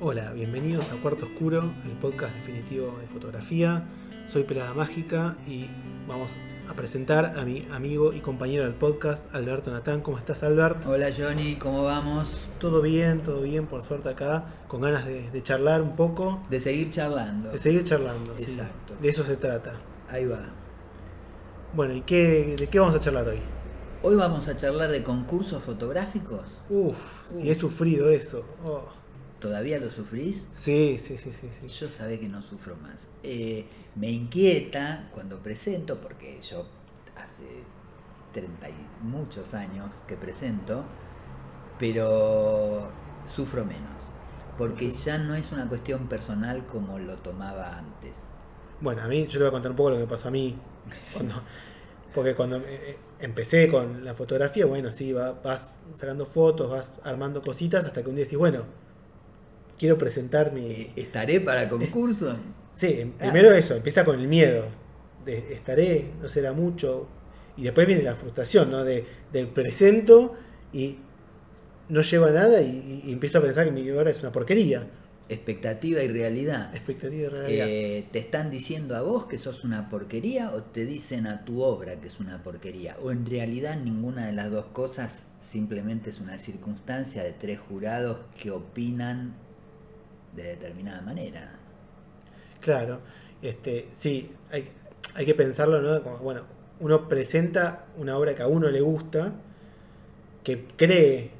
Hola, bienvenidos a Cuarto Oscuro, el podcast definitivo de fotografía. Soy Pelada Mágica y vamos a presentar a mi amigo y compañero del podcast, Alberto Natán. ¿Cómo estás, Albert? Hola, Johnny, ¿cómo vamos? Todo bien, todo bien, por suerte acá, con ganas de, de charlar un poco. De seguir charlando. De seguir charlando, sí. Exacto. De eso se trata. Ahí va. Bueno, ¿y qué, de qué vamos a charlar hoy? Hoy vamos a charlar de concursos fotográficos. Uf, si he sufrido eso. Oh. ¿Todavía lo sufrís? Sí, sí, sí, sí, sí. Yo sabé que no sufro más. Eh, me inquieta cuando presento, porque yo hace 30 y muchos años que presento, pero sufro menos. Porque ya no es una cuestión personal como lo tomaba antes. Bueno, a mí, yo le voy a contar un poco lo que pasó a mí. Cuando, porque cuando eh, empecé con la fotografía, bueno, sí, va- vas sacando fotos, vas armando cositas, hasta que un día decís, bueno, quiero presentar mi... Eh, ¿Estaré para concurso? Sí, em- primero eso, empieza con el miedo, de estaré, no será mucho, y después viene la frustración, ¿no? De, del presento y no llevo a nada y, y empiezo a pensar que mi obra es una porquería. Expectativa y realidad. Expectativa y realidad. Eh, ¿Te están diciendo a vos que sos una porquería o te dicen a tu obra que es una porquería? ¿O en realidad ninguna de las dos cosas simplemente es una circunstancia de tres jurados que opinan de determinada manera? Claro, este, sí, hay, hay que pensarlo, ¿no? Como, bueno, uno presenta una obra que a uno le gusta, que cree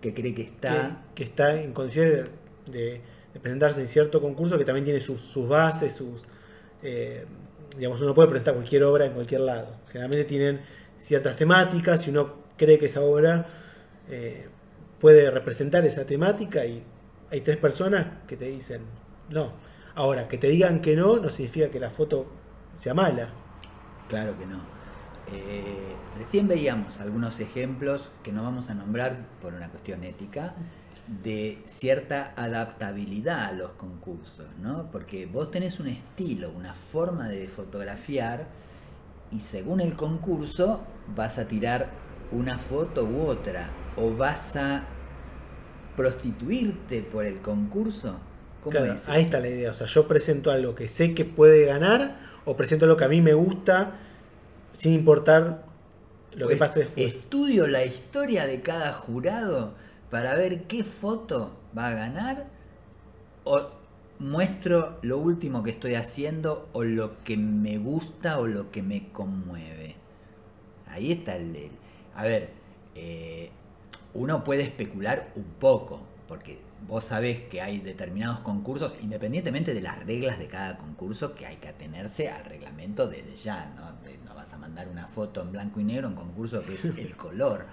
Que cree que está... que, que está en condiciones de, de- de presentarse en cierto concurso que también tiene sus, sus bases, sus eh, digamos, uno puede presentar cualquier obra en cualquier lado. Generalmente tienen ciertas temáticas y uno cree que esa obra eh, puede representar esa temática y hay tres personas que te dicen no. Ahora, que te digan que no no significa que la foto sea mala. Claro que no. Eh, recién veíamos algunos ejemplos que no vamos a nombrar por una cuestión ética de cierta adaptabilidad a los concursos, ¿no? Porque vos tenés un estilo, una forma de fotografiar y según el concurso vas a tirar una foto u otra o vas a prostituirte por el concurso. ¿Cómo Claro, es ahí está la idea. O sea, yo presento algo que sé que puede ganar o presento algo que a mí me gusta sin importar lo que Pues, pase después. Estudio la historia de cada jurado para ver qué foto va a ganar o muestro lo último que estoy haciendo o lo que me gusta o lo que me conmueve. Ahí está el... el- a ver, eh, uno puede especular un poco, porque vos sabés que hay determinados concursos, independientemente de las reglas de cada concurso, que hay que atenerse al reglamento desde ya, ¿no? De- no vas a mandar una foto en blanco y negro en concurso que es el color.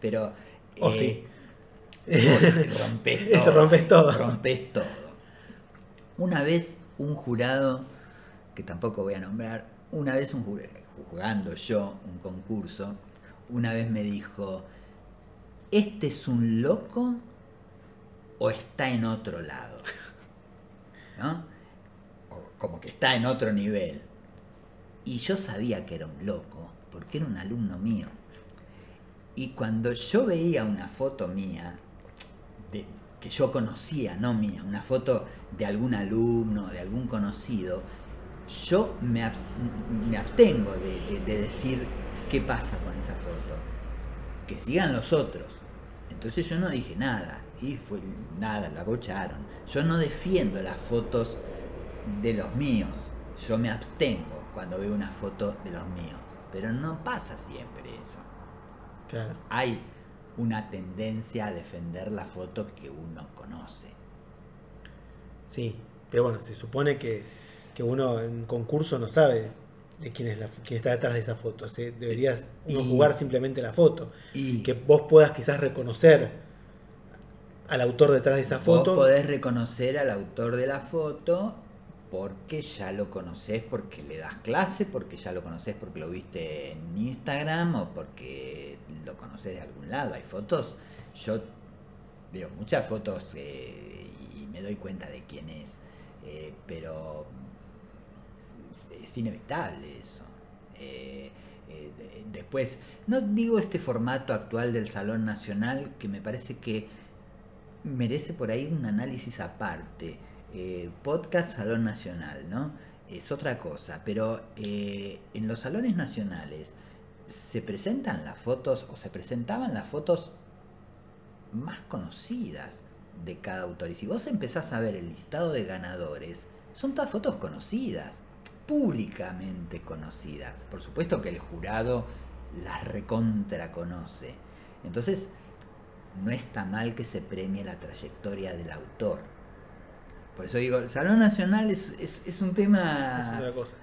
Pero... O eh, sí. vos rompes Te todo. rompes todo. Rompes todo. Una vez un jurado, que tampoco voy a nombrar, una vez un jurado, jugando yo un concurso, una vez me dijo, ¿este es un loco o está en otro lado? ¿No? O como que está en otro nivel. Y yo sabía que era un loco, porque era un alumno mío. Y cuando yo veía una foto mía, que yo conocía, no mía, una foto de algún alumno, de algún conocido, yo me, ab- me abstengo de- de decir qué pasa con esa foto. Que sigan los otros. Entonces yo no dije nada. Y fue nada, la bocharon. Yo no defiendo las fotos de los míos. Yo me abstengo cuando veo una foto de los míos. Pero no pasa siempre eso Claro. hay una tendencia a defender la foto que uno conoce. Sí. Pero bueno, se supone que, que uno en concurso no sabe de quién es la quién está detrás de esa foto. Deberías uno Y- jugar simplemente la foto. Y Que vos puedas quizás reconocer al autor detrás de esa vos foto. podés reconocer al autor de la foto porque ya lo conoces porque le das clase, porque ya lo conoces porque lo viste en Instagram o porque lo conoces de algún lado. Hay fotos, yo veo muchas fotos eh, y me doy cuenta de quién es, eh, pero es, inevitable eso. Eh, eh, de- después, no digo este formato actual del Salón Nacional, que me parece que merece por ahí un análisis aparte. Eh, podcast Salón Nacional, ¿no? Es otra cosa, pero eh, en los salones nacionales se presentan las fotos o se presentaban las fotos más conocidas de cada autor. Y si vos empezás a ver el listado de ganadores, son todas fotos conocidas, públicamente conocidas. Por supuesto que el jurado las recontra conoce. Entonces, no está mal que se premie la trayectoria del autor. Por eso digo, el Salón Nacional es, es, un tema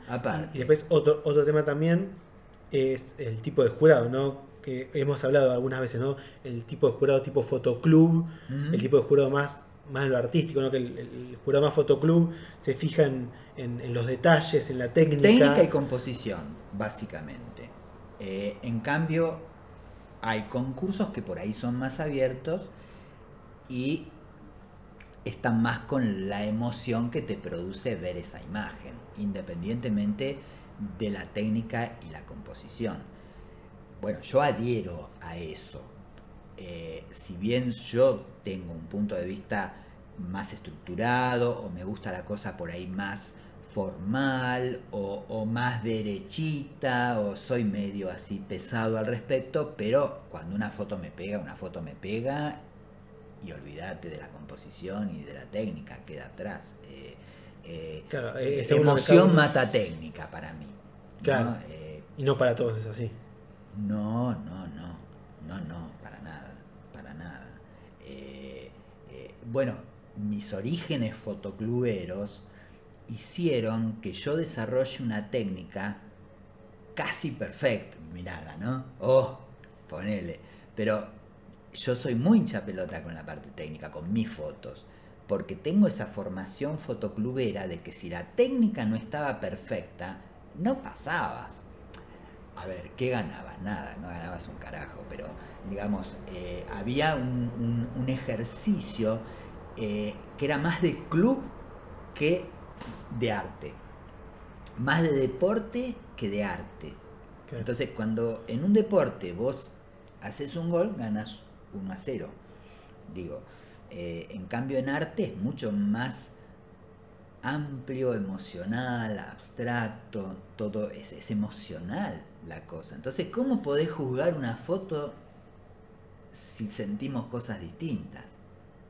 aparte. Y después otro, otro tema también es el tipo de jurado, ¿no? Que hemos hablado algunas veces, ¿no? El tipo de jurado tipo fotoclub, el tipo de jurado más, más lo artístico, ¿no? Que el, jurado más fotoclub se fija en, los detalles, en la técnica. Técnica y composición, básicamente. Eh, en cambio, hay concursos que por ahí son más abiertos y están más con la emoción que te produce ver esa imagen, independientemente de la técnica y la composición. Bueno, yo adhiero a eso. Eh, si bien yo tengo un punto de vista más estructurado o me gusta la cosa por ahí más formal o, más derechita o soy medio así pesado al respecto, pero cuando una foto me pega, una foto me pega y olvídate de la composición y de la técnica, queda atrás. Eh, eh, eh emoción mata técnica para mí. Claro. y no para todos es así. No, no, no, no, no, para nada, para nada. bueno, mis orígenes fotocluberos hicieron que yo desarrolle una técnica casi perfecta, mirala, ¿no? Oh, ponele. Pero yo soy muy hincha pelota con la parte técnica, con mis fotos, porque tengo esa formación fotoclubera de que si la técnica no estaba perfecta, no pasabas. A ver, ¿qué ganabas? Nada, no ganabas un carajo, pero digamos, eh, había un, ejercicio eh, que era más de club que de arte. Más de deporte que de arte. Entonces, cuando en un deporte vos haces un gol, ganas 1 a 0. Digo, eh, en cambio en arte es mucho más amplio, emocional, abstracto, todo es, es emocional la cosa. Entonces, ¿cómo podés juzgar una foto si sentimos cosas distintas?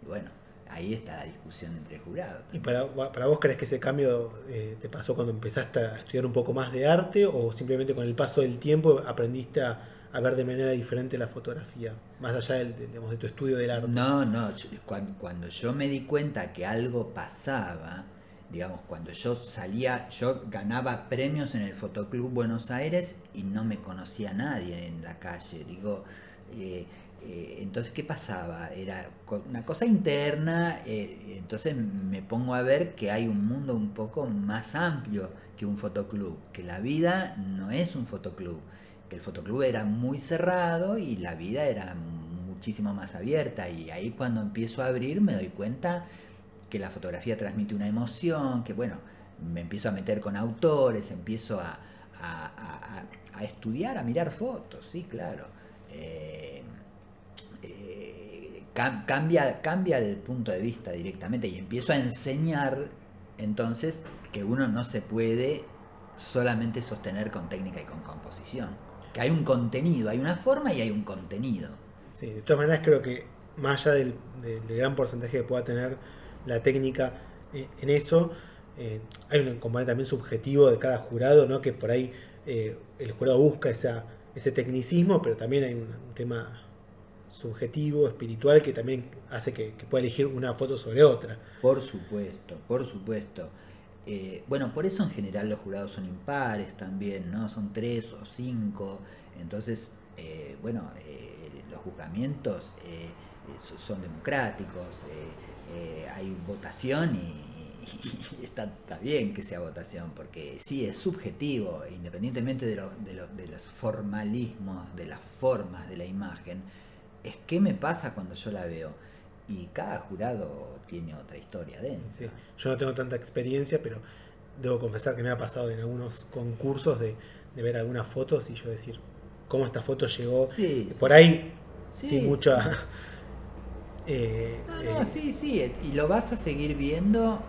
Y bueno, ahí está la discusión entre jurados. ¿Y para, para, vos crees que ese cambio eh, te pasó cuando empezaste a estudiar un poco más de arte o simplemente con el paso del tiempo aprendiste a, ver de manera diferente la fotografía, más allá del, de tu estudio del arte? No, no, cuando, yo me di cuenta que algo pasaba, digamos, cuando yo salía, yo ganaba premios en el Fotoclub Buenos Aires y no me conocía nadie en la calle, digo... Eh, eh, entonces, ¿qué pasaba? Era una cosa interna, eh, entonces me pongo a ver que hay un mundo un poco más amplio que un fotoclub, que la vida no es un fotoclub, que el fotoclub era muy cerrado y la vida era muchísimo más abierta y ahí cuando empiezo a abrir me doy cuenta que la fotografía transmite una emoción, que bueno, me empiezo a meter con autores, empiezo a, estudiar, a mirar fotos, sí, claro. Eh, cambia, cambia el punto de vista directamente y empiezo a enseñar entonces que uno no se puede solamente sostener con técnica y con composición. Que hay un contenido, hay una forma y hay un contenido. Sí, de todas maneras creo que más allá del, gran porcentaje que pueda tener la técnica eh, en eso, eh, hay un componente también subjetivo de cada jurado, ¿no? que por ahí eh, el jurado busca esa, ese tecnicismo, pero también hay un tema subjetivo, espiritual, que también hace que, pueda elegir una foto sobre otra. Por supuesto, por supuesto. Eh, bueno, por eso en general los jurados son impares también, ¿no? Son tres o cinco. Entonces, bueno, los juzgamientos son democráticos, hay votación y, está, bien que sea votación, porque sí, es subjetivo, independientemente de, de los formalismos, de las formas de la imagen es qué me pasa cuando yo la veo. Y cada jurado tiene otra historia dentro. Yo no tengo tanta experiencia, pero debo confesar que me ha pasado en algunos concursos de, ver algunas fotos y yo decir cómo esta foto llegó. por ahí, sin mucha Eh, No, no, eh, sí, sí, y lo vas a seguir viendo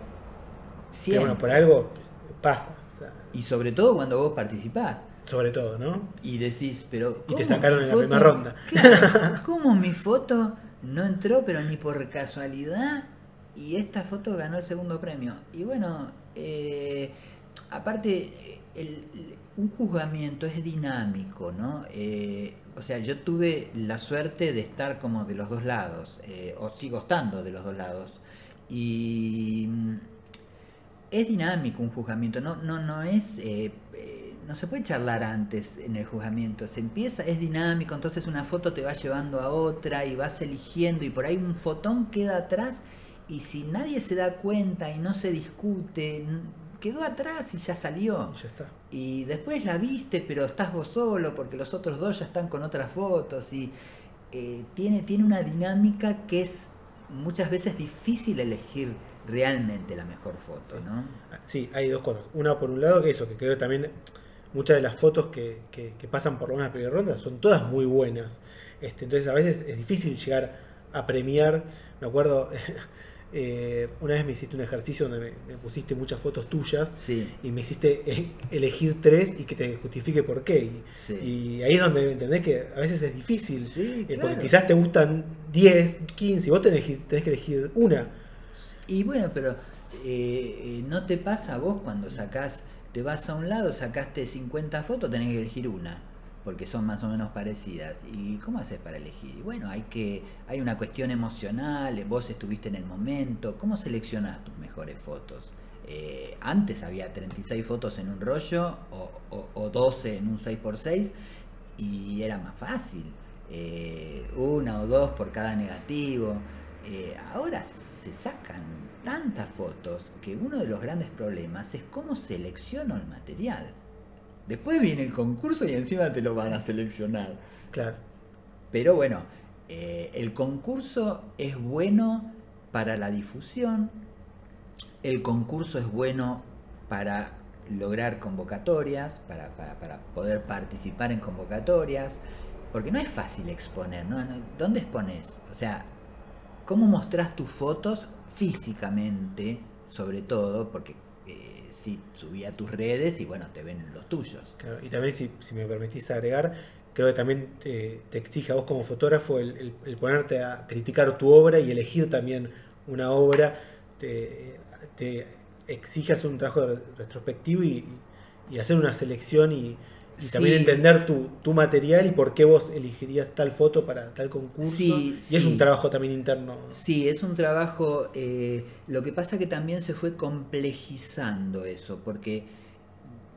siempre. bueno, por algo pasa. o sea, Y sobre todo cuando vos participás. sobre todo, ¿no? Y decís, pero. Y te ¿cómo sacaron en la primera ronda. Claro, ¿Cómo mi foto no entró, pero ni por casualidad? Y esta foto ganó el segundo premio. Y bueno, eh, aparte, el- un juzgamiento es dinámico, ¿no? Eh, o sea, yo tuve la suerte de estar como de los dos lados, eh, o sigo estando de los dos lados. Y mm, es dinámico un juzgamiento, no, no, no es, eh, eh, no se puede charlar antes en el juzgamiento, se empieza, es dinámico, entonces una foto te va llevando a otra y vas eligiendo y por ahí un fotón queda atrás y si nadie se da cuenta y no se discute, quedó atrás y ya salió. Y ya está. Y después la viste, pero estás vos solo porque los otros dos ya están con otras fotos y eh, tiene, tiene una dinámica que es muchas veces difícil elegir realmente la mejor foto, Sí. ¿no? Ah, Sí, hay dos cosas. Una por un lado que eso, que creo que también muchas de las fotos que, que- que pasan por una primera ronda son todas muy buenas. Este, entonces a veces es difícil llegar a premiar. Me acuerdo, eh, una vez me hiciste un ejercicio donde me, me pusiste muchas fotos tuyas Sí, y me hiciste eh, elegir tres y que te justifique por qué. Y, sí. y ahí es donde entendés que a veces es difícil. Sí, eh, claro. Porque quizás te gustan 10, 15 y vos tenés, que- tenés que elegir una. Y bueno, pero eh, eh, ¿no te pasa a vos cuando sacás, te vas a un lado, sacaste 50 fotos, tenés que elegir una? Porque son más o menos parecidas. ¿Y cómo haces para elegir? Bueno, hay que hay una cuestión emocional, vos estuviste en el momento, ¿cómo seleccionás tus mejores fotos? Eh, antes había 36 fotos en un rollo o, o- o 12 en un 6x6 y era más fácil. Eh, una o dos por cada negativo. Eh, ahora se sacan tantas fotos que uno de los grandes problemas es cómo selecciono el material. Después viene el concurso y encima te lo van a seleccionar. Claro. Pero bueno, eh, el concurso es bueno para la difusión, el concurso es bueno para lograr convocatorias, para, para- para poder participar en convocatorias, porque no es fácil exponer, ¿no? No- ¿Dónde expones? O sea, ¿cómo mostrás tus fotos físicamente, sobre todo? Porque eh, si subí a tus redes y bueno, te ven los tuyos. Claro, y también, si, si me permitís agregar, creo que también te, exige a vos como fotógrafo el, el- ponerte a criticar tu obra y elegir también una obra. Te, te exige hacer un trabajo re- retrospectivo y, y hacer una selección y, y también entender tu, tu material y por qué vos elegirías tal foto para tal concurso. Sí, y es un trabajo también interno. Sí, es un trabajo, eh, lo que pasa que también se fue complejizando eso, porque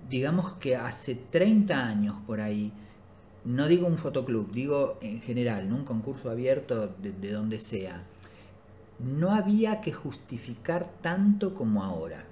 digamos que hace 30 años por ahí, no digo un fotoclub, digo en general, en un concurso abierto de, de donde sea, no había que justificar tanto como ahora.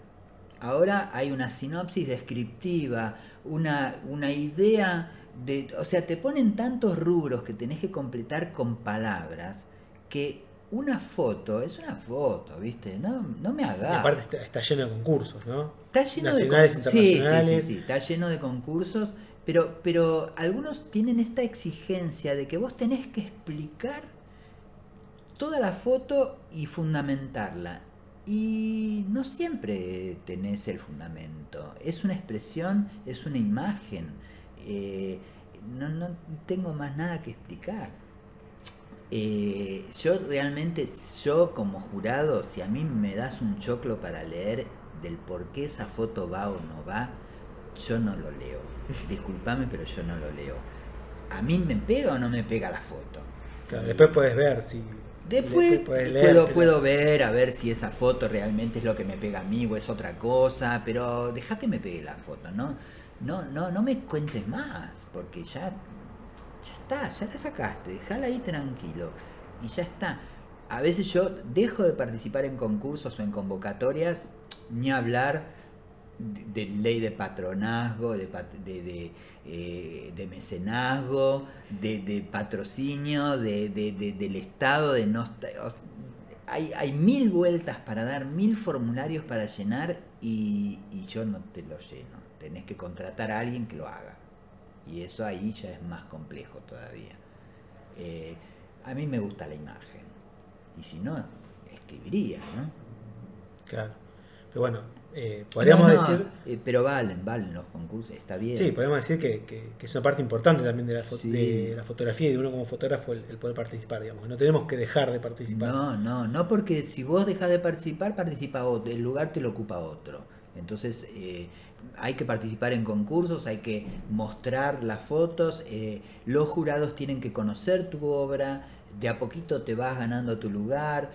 Ahora hay una sinopsis descriptiva, una, una idea de... O sea, te ponen tantos rubros que tenés que completar con palabras que una foto es una foto, ¿viste? No, no me hagas. aparte está, está lleno de concursos, ¿no? Está lleno nacionales, de con- sí, sí, sí, sí, está lleno de concursos, pero, pero algunos tienen esta exigencia de que vos tenés que explicar toda la foto y fundamentarla. Y no siempre tenés el fundamento. Es una expresión, es una imagen. Eh, no, no tengo más nada que explicar. Eh, yo realmente, yo como jurado, si a mí me das un choclo para leer del por qué esa foto va o no va, yo no lo leo. Disculpame, pero yo no lo leo. ¿A mí me pega o no me pega la foto? Claro, después puedes ver si. Después leer, puedo, pero- puedo ver a ver si esa foto realmente es lo que me pega a mí o es otra cosa, pero deja que me pegue la foto, ¿no? No, no, no me cuentes más, porque ya, ya está, ya la sacaste, déjala ahí tranquilo y ya está. A veces yo dejo de participar en concursos o en convocatorias, ni hablar de, de ley de patronazgo, de, de, eh, de mecenazgo, de, patrocinio, de, de- de- del Estado, de no hay, hay mil vueltas para dar, mil formularios para llenar y, y yo no te lo lleno. Tenés que contratar a alguien que lo haga. Y eso ahí ya es más complejo todavía. Eh, a mí me gusta la imagen. y si no, escribiría, ¿no? Claro. Pero bueno, eh, podríamos No, no, decir. eh, pero valen, valen los concursos, está bien. Sí, podríamos decir que, que- que es una parte importante también de la, Sí. de la fotografía y de uno como fotógrafo el, el poder participar, digamos. No tenemos que dejar de participar. No, no, no porque si vos dejas de participar, participa otro, el lugar te lo ocupa otro. Entonces eh, hay que participar en concursos, hay que mostrar las fotos, eh, los jurados tienen que conocer tu obra, de a poquito te vas ganando tu lugar,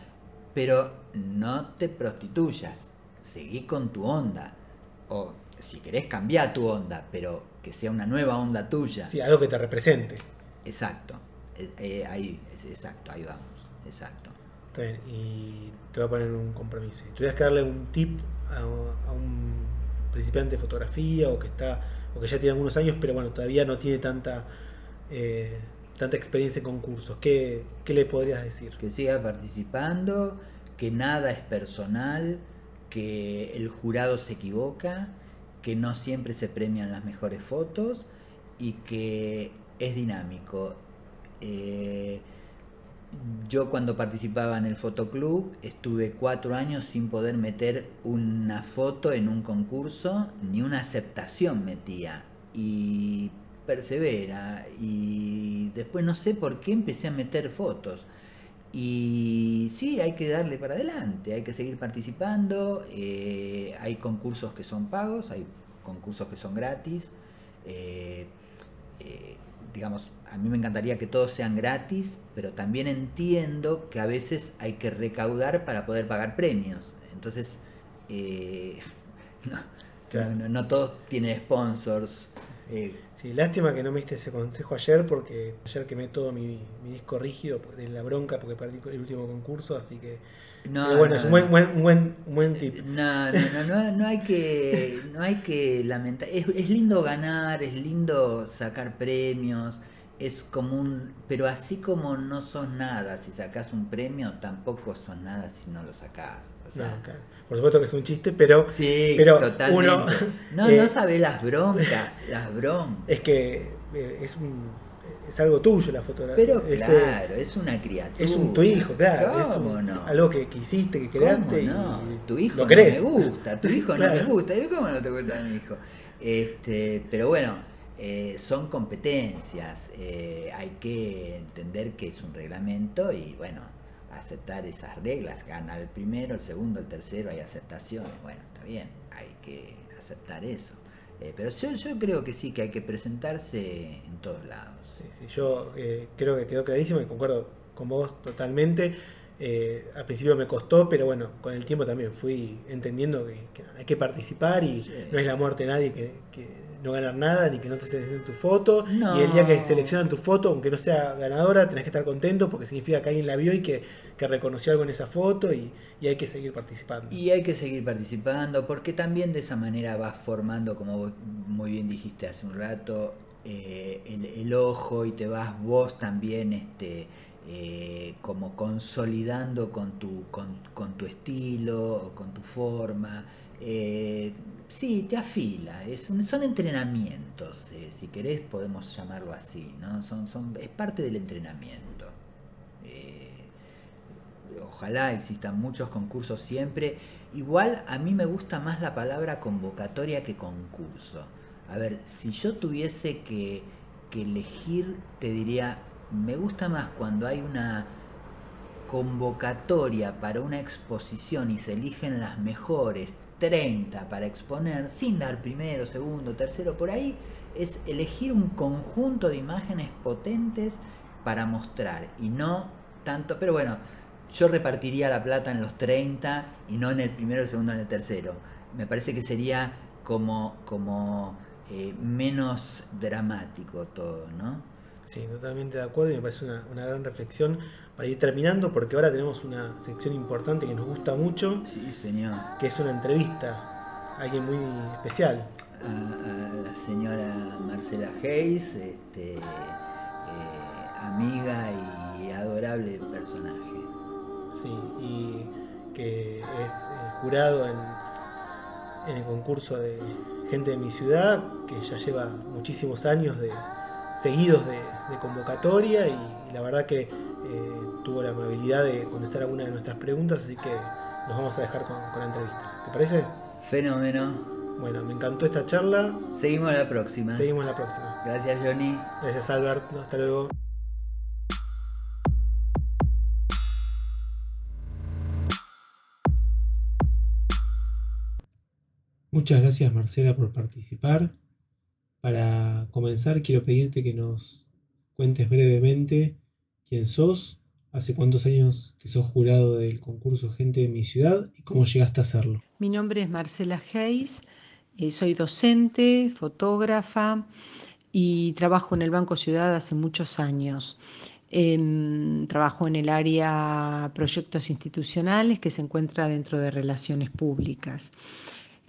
pero no te prostituyas, seguí con tu onda. O si querés cambiar tu onda, pero que sea una nueva onda tuya. Sí, algo que te represente. Exacto, eh, eh, ahí, exacto, ahí vamos, exacto. Está bien, y te voy a poner un compromiso. Si tuvieras que darle un tip a, a un principiante de fotografía o que está o que ya tiene algunos años, pero bueno, todavía no tiene tanta eh, tanta experiencia en concursos, ¿qué, qué le podrías decir? que siga participando, que nada es personal, que el jurado se equivoca, que no siempre se premian las mejores fotos y que es dinámico. Eh, yo cuando participaba en el fotoclub estuve cuatro años sin poder meter una foto en un concurso, ni una aceptación metía. Y persevera. Y después no sé por qué empecé a meter fotos. Y sí, hay que darle para adelante, hay que seguir participando. eh, hay concursos que son pagos, hay concursos que son gratis. eh, eh, digamos, a mí me encantaría que todos sean gratis, pero también entiendo que a veces hay que recaudar para poder pagar premios. Entonces, eh, no, Claro. no, no todos tienen sponsors. Eh, Sí, lástima que no me diste ese consejo ayer, porque ayer quemé todo mi, mi disco rígido de la bronca porque perdí el último concurso, así que... no, pero bueno, no, es un buen, no. buen, un buen, un buen tip. No, no, no, no, no hay que, no hay que lamentar. Es, es lindo ganar, es lindo sacar premios, es como un, pero así como no sos nada si sacás un premio, tampoco sos nada si no lo sacás. O sea, No, claro. Por supuesto que es un chiste, pero sí, pero totalmente. uno, no, eh, no sabés las broncas, las broncas. es que eh, es, un, es algo tuyo la fotografía. Pero Es, eh, claro, es una criatura. es un tu hijo, claro. es ¿Cómo un- no? algo que, hiciste, que ¿Cómo creaste no? y Tu hijo no querés. me gusta, tu hijo no me gusta. ¿Y ¿Cómo no te gusta mi hijo? Este, pero bueno, eh, son competencias. eh, hay que entender que es un reglamento y bueno, aceptar esas reglas. Gana el primero, el segundo, el tercero, hay aceptaciones. Bueno, está bien, hay que aceptar eso. Eh, pero yo, yo creo que sí, que hay que presentarse en todos lados. Sí, sí, yo eh, creo que quedó clarísimo y concuerdo con vos totalmente. Eh, al principio me costó, pero bueno, con el tiempo también fui entendiendo que, que hay que participar y Sí. no es la muerte de nadie que, que no ganar nada ni que no te seleccionen tu foto. No. Y el día que seleccionan tu foto, aunque no sea ganadora, tenés que estar contento porque significa que alguien la vio y que, que reconoció algo en esa foto y, y hay que seguir participando. Y hay que seguir participando porque también de esa manera vas formando, como vos muy bien dijiste hace un rato, eh, el, el ojo y te vas vos también este, eh, como consolidando con tu, con, con tu estilo, o con tu forma. Eh, sí, te afila, son entrenamientos, eh, si querés podemos llamarlo así, es parte del entrenamiento. Eh, ojalá existan muchos concursos siempre. Igual a mí me gusta más la palabra convocatoria que concurso. A ver, si yo tuviese que elegir, te diría, me gusta más cuando hay una convocatoria para una exposición y se eligen las mejores 30 para exponer, sin dar primero, segundo, tercero, por ahí, es elegir un conjunto de imágenes potentes para mostrar y no tanto, pero bueno, yo repartiría la plata en los 30 y no en el primero, el segundo, en el tercero. Me parece que sería como, como eh, menos dramático todo, ¿no? Sí, totalmente de acuerdo y me parece una, una gran reflexión para ir terminando porque ahora tenemos una sección importante que nos gusta mucho, Sí, señor. que es una entrevista a alguien muy especial. a, a la señora Marcela Hayes, este, eh, amiga y adorable personaje. Sí, y que es eh, jurado en, en el concurso de gente de mi ciudad, que ya lleva muchísimos años de seguidos de, de convocatoria y, y la verdad que tuvo la amabilidad de contestar alguna de nuestras preguntas, así que nos vamos a dejar con, con la entrevista. ¿Te parece? Fenómeno. Bueno, me encantó esta charla. Seguimos la próxima. Seguimos la próxima. Gracias, Johnny. Gracias, Albert. Hasta luego. Muchas gracias Marcela por participar. Para comenzar quiero pedirte que nos cuentes brevemente quién sos, hace cuántos años que sos jurado del concurso Gente de mi ciudad y cómo llegaste a hacerlo. Mi nombre es Marcela Hayes, eh, soy docente, fotógrafa y trabajo en el Banco Ciudad hace muchos años. Em, trabajo en el área proyectos institucionales que se encuentra dentro de relaciones públicas.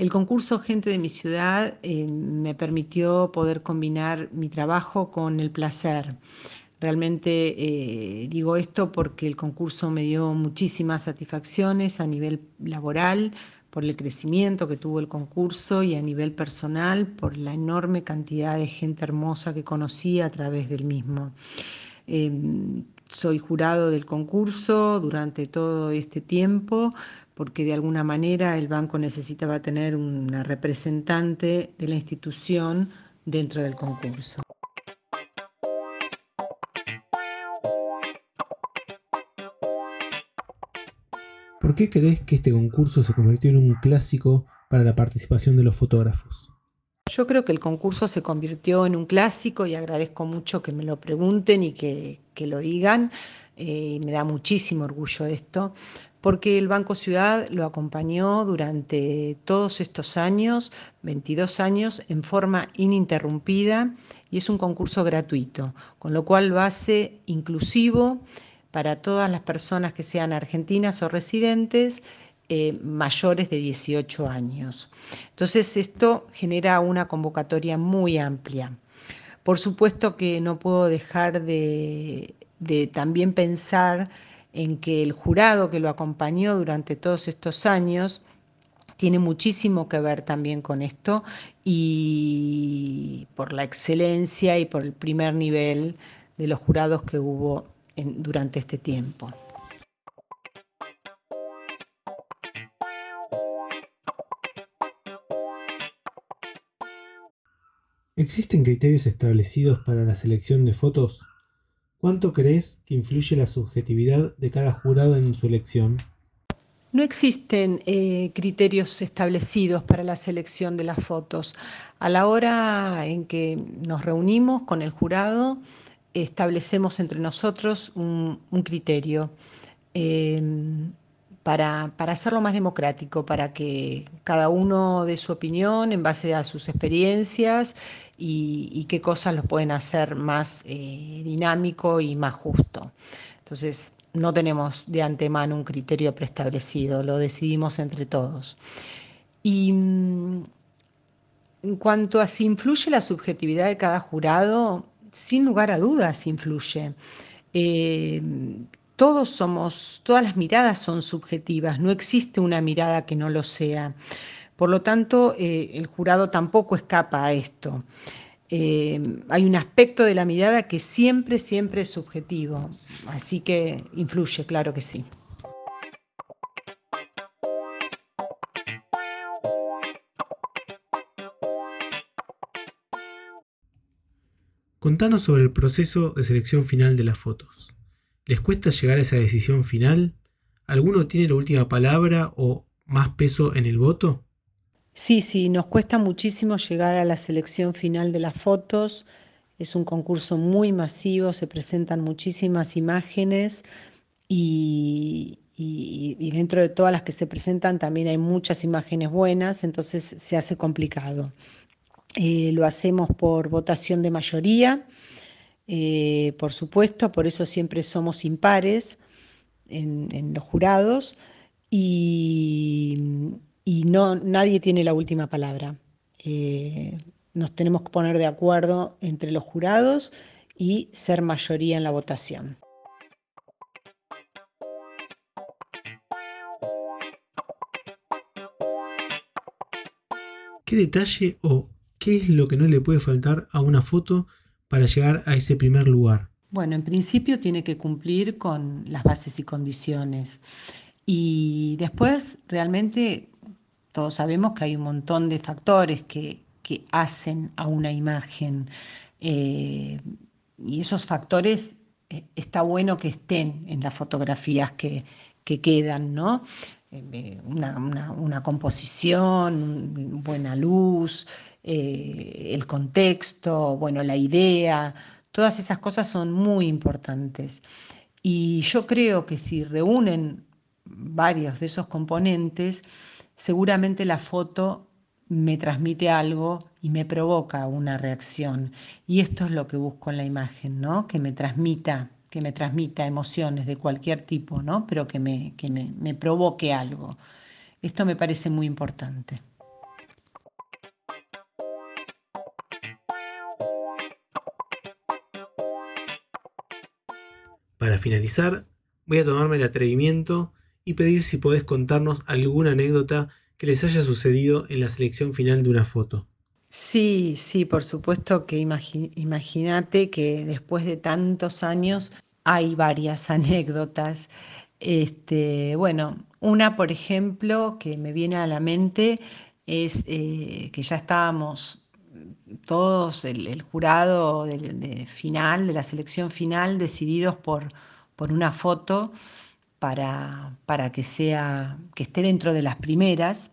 El concurso Gente de mi ciudad eh, me permitió poder combinar mi trabajo con el placer. Realmente eh, digo esto porque el concurso me dio muchísimas satisfacciones a nivel laboral por el crecimiento que tuvo el concurso y a nivel personal por la enorme cantidad de gente hermosa que conocí a través del mismo. Em, soy jurado del concurso durante todo este tiempo porque de alguna manera el banco necesitaba tener una representante de la institución dentro del concurso. ¿Por qué crees que este concurso se convirtió en un clásico para la participación de los fotógrafos? Yo creo que el concurso se convirtió en un clásico y agradezco mucho que me lo pregunten y que, lo digan. Eh, me da muchísimo orgullo esto, porque el Banco Ciudad lo acompañó durante todos estos años, 22 años, en forma ininterrumpida y es un concurso gratuito, con lo cual lo hace inclusivo para todas las personas que sean argentinas o residentes eh, mayores de 18 años. Entonces esto genera una convocatoria muy amplia. Por supuesto que no puedo dejar de también pensar en que el jurado que lo acompañó durante todos estos años tiene muchísimo que ver también con esto y por la excelencia y por el primer nivel de los jurados que hubo durante este tiempo. ¿Existen criterios establecidos para la selección de fotos? ¿Cuánto crees que influye la subjetividad de cada jurado en su elección? No existen eh, criterios establecidos para la selección de las fotos. A la hora en que nos reunimos con el jurado, establecemos entre nosotros un, criterio. Em, para, hacerlo más democrático, para que cada uno dé su opinión en base a sus experiencias y, qué cosas los pueden hacer más eh, dinámico y más justo. Entonces, no tenemos de antemano un criterio preestablecido, lo decidimos entre todos. Y mm, en cuanto a si influye la subjetividad de cada jurado, sin lugar a dudas influye. Eh, todos somos, todas las miradas son subjetivas, no existe una mirada que no lo sea. Por lo tanto, eh, el jurado tampoco escapa a esto. Eh, hay un aspecto de la mirada que siempre, siempre es subjetivo, así que influye, claro que sí. Contanos sobre el proceso de selección final de las fotos. ¿Les cuesta llegar a esa decisión final? ¿Alguno tiene la última palabra o más peso en el voto? Sí, sí, nos cuesta muchísimo llegar a la selección final de las fotos. Es un concurso muy masivo, se presentan muchísimas imágenes y, dentro de todas las que se presentan también hay muchas imágenes buenas, entonces se hace complicado. Eh, lo hacemos por votación de mayoría eh, por supuesto, por eso siempre somos impares en, los jurados y, no, nadie tiene la última palabra. Eh, nos tenemos que poner de acuerdo entre los jurados y ser mayoría en la votación. ¿Qué detalle o qué es lo que no le puede faltar a una foto para llegar a ese primer lugar? Bueno, en principio tiene que cumplir con las bases y condiciones. Y después, realmente, todos sabemos que hay un montón de factores que, hacen a una imagen. Eh, y esos factores eh, está bueno que estén en las fotografías que, quedan, ¿no? Eh, una, composición, buena luz, el contexto, bueno, la idea, todas esas cosas son muy importantes. Y yo creo que si reúnen varios de esos componentes, seguramente la foto me transmite algo y me provoca una reacción. Y esto es lo que busco en la imagen, ¿no? Que me transmita, que me transmita emociones de cualquier tipo, ¿no? Pero que me, que me, me provoque algo. Esto me parece muy importante. Para finalizar, voy a tomarme el atrevimiento y pedir si podés contarnos alguna anécdota que les haya sucedido en la selección final de una foto. Sí, sí, por supuesto que imagínate que después de tantos años hay varias anécdotas. Este, bueno, una, por ejemplo, que me viene a la mente es eh, que ya estábamos todos, el, jurado de, final, de la selección final, decididos por, por una foto para, para que sea, que esté dentro de las primeras.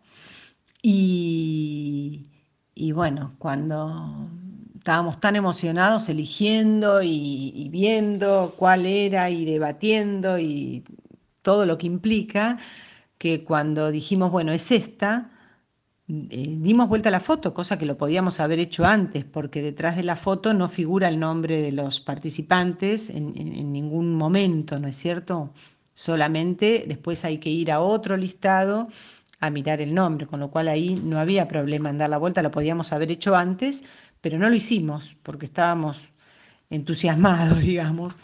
Y, bueno, cuando estábamos tan emocionados eligiendo y, viendo cuál era y debatiendo y todo lo que implica, que cuando dijimos, bueno, es esta, eh, dimos vuelta a la foto, cosa que lo podíamos haber hecho antes, porque detrás de la foto no figura el nombre de los participantes en, en ningún momento, ¿no es cierto? solamente después hay que ir a otro listado a mirar el nombre, con lo cual ahí no había problema en dar la vuelta, lo podíamos haber hecho antes, pero no lo hicimos porque estábamos entusiasmados, digamos.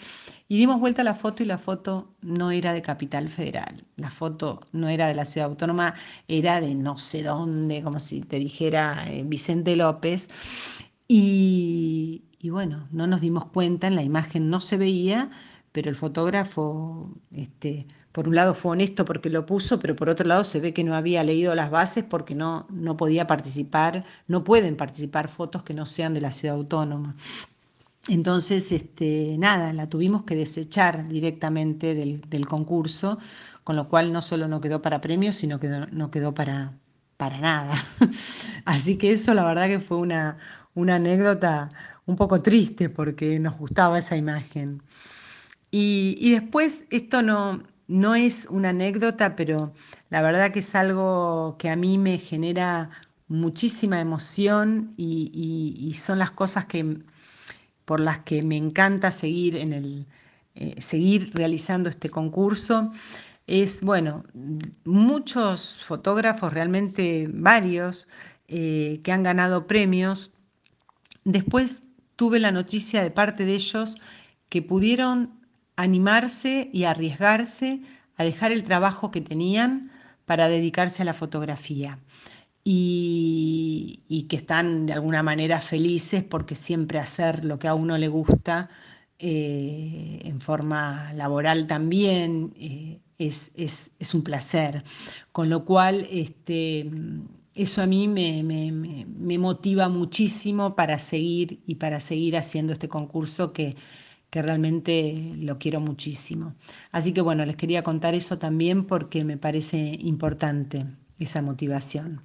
Y dimos vuelta a la foto y la foto no era de Capital Federal, la foto no era de la ciudad autónoma, era de no sé dónde, como si te dijera eh, Vicente López. Y, y bueno, no nos dimos cuenta, en la imagen no se veía, pero el fotógrafo, este, por un lado fue honesto porque lo puso, pero por otro lado se ve que no había leído las bases porque no, no podía participar, no pueden participar fotos que no sean de la ciudad autónoma. Entonces, este, nada, la tuvimos que desechar directamente del, concurso, con lo cual no solo no quedó para premios, sino que no quedó para, para nada. Así que eso la verdad que fue una, una anécdota un poco triste porque nos gustaba esa imagen. Y, después, esto no, no es una anécdota, pero la verdad que es algo que a mí me genera muchísima emoción y, son las cosas que, por las que me encanta seguir, en el, eh, seguir realizando este concurso. Es, bueno, muchos fotógrafos, realmente varios, eh, que han ganado premios. Después tuve la noticia de parte de ellos que pudieron animarse y arriesgarse a dejar el trabajo que tenían para dedicarse a la fotografía. Y, que están de alguna manera felices porque siempre hacer lo que a uno le gusta eh, en forma laboral también eh, es, un placer. Con lo cual, este, eso a mí me, me motiva muchísimo para seguir y para seguir haciendo este concurso que, que realmente lo quiero muchísimo. Así que bueno, les quería contar eso también porque me parece importante esa motivación.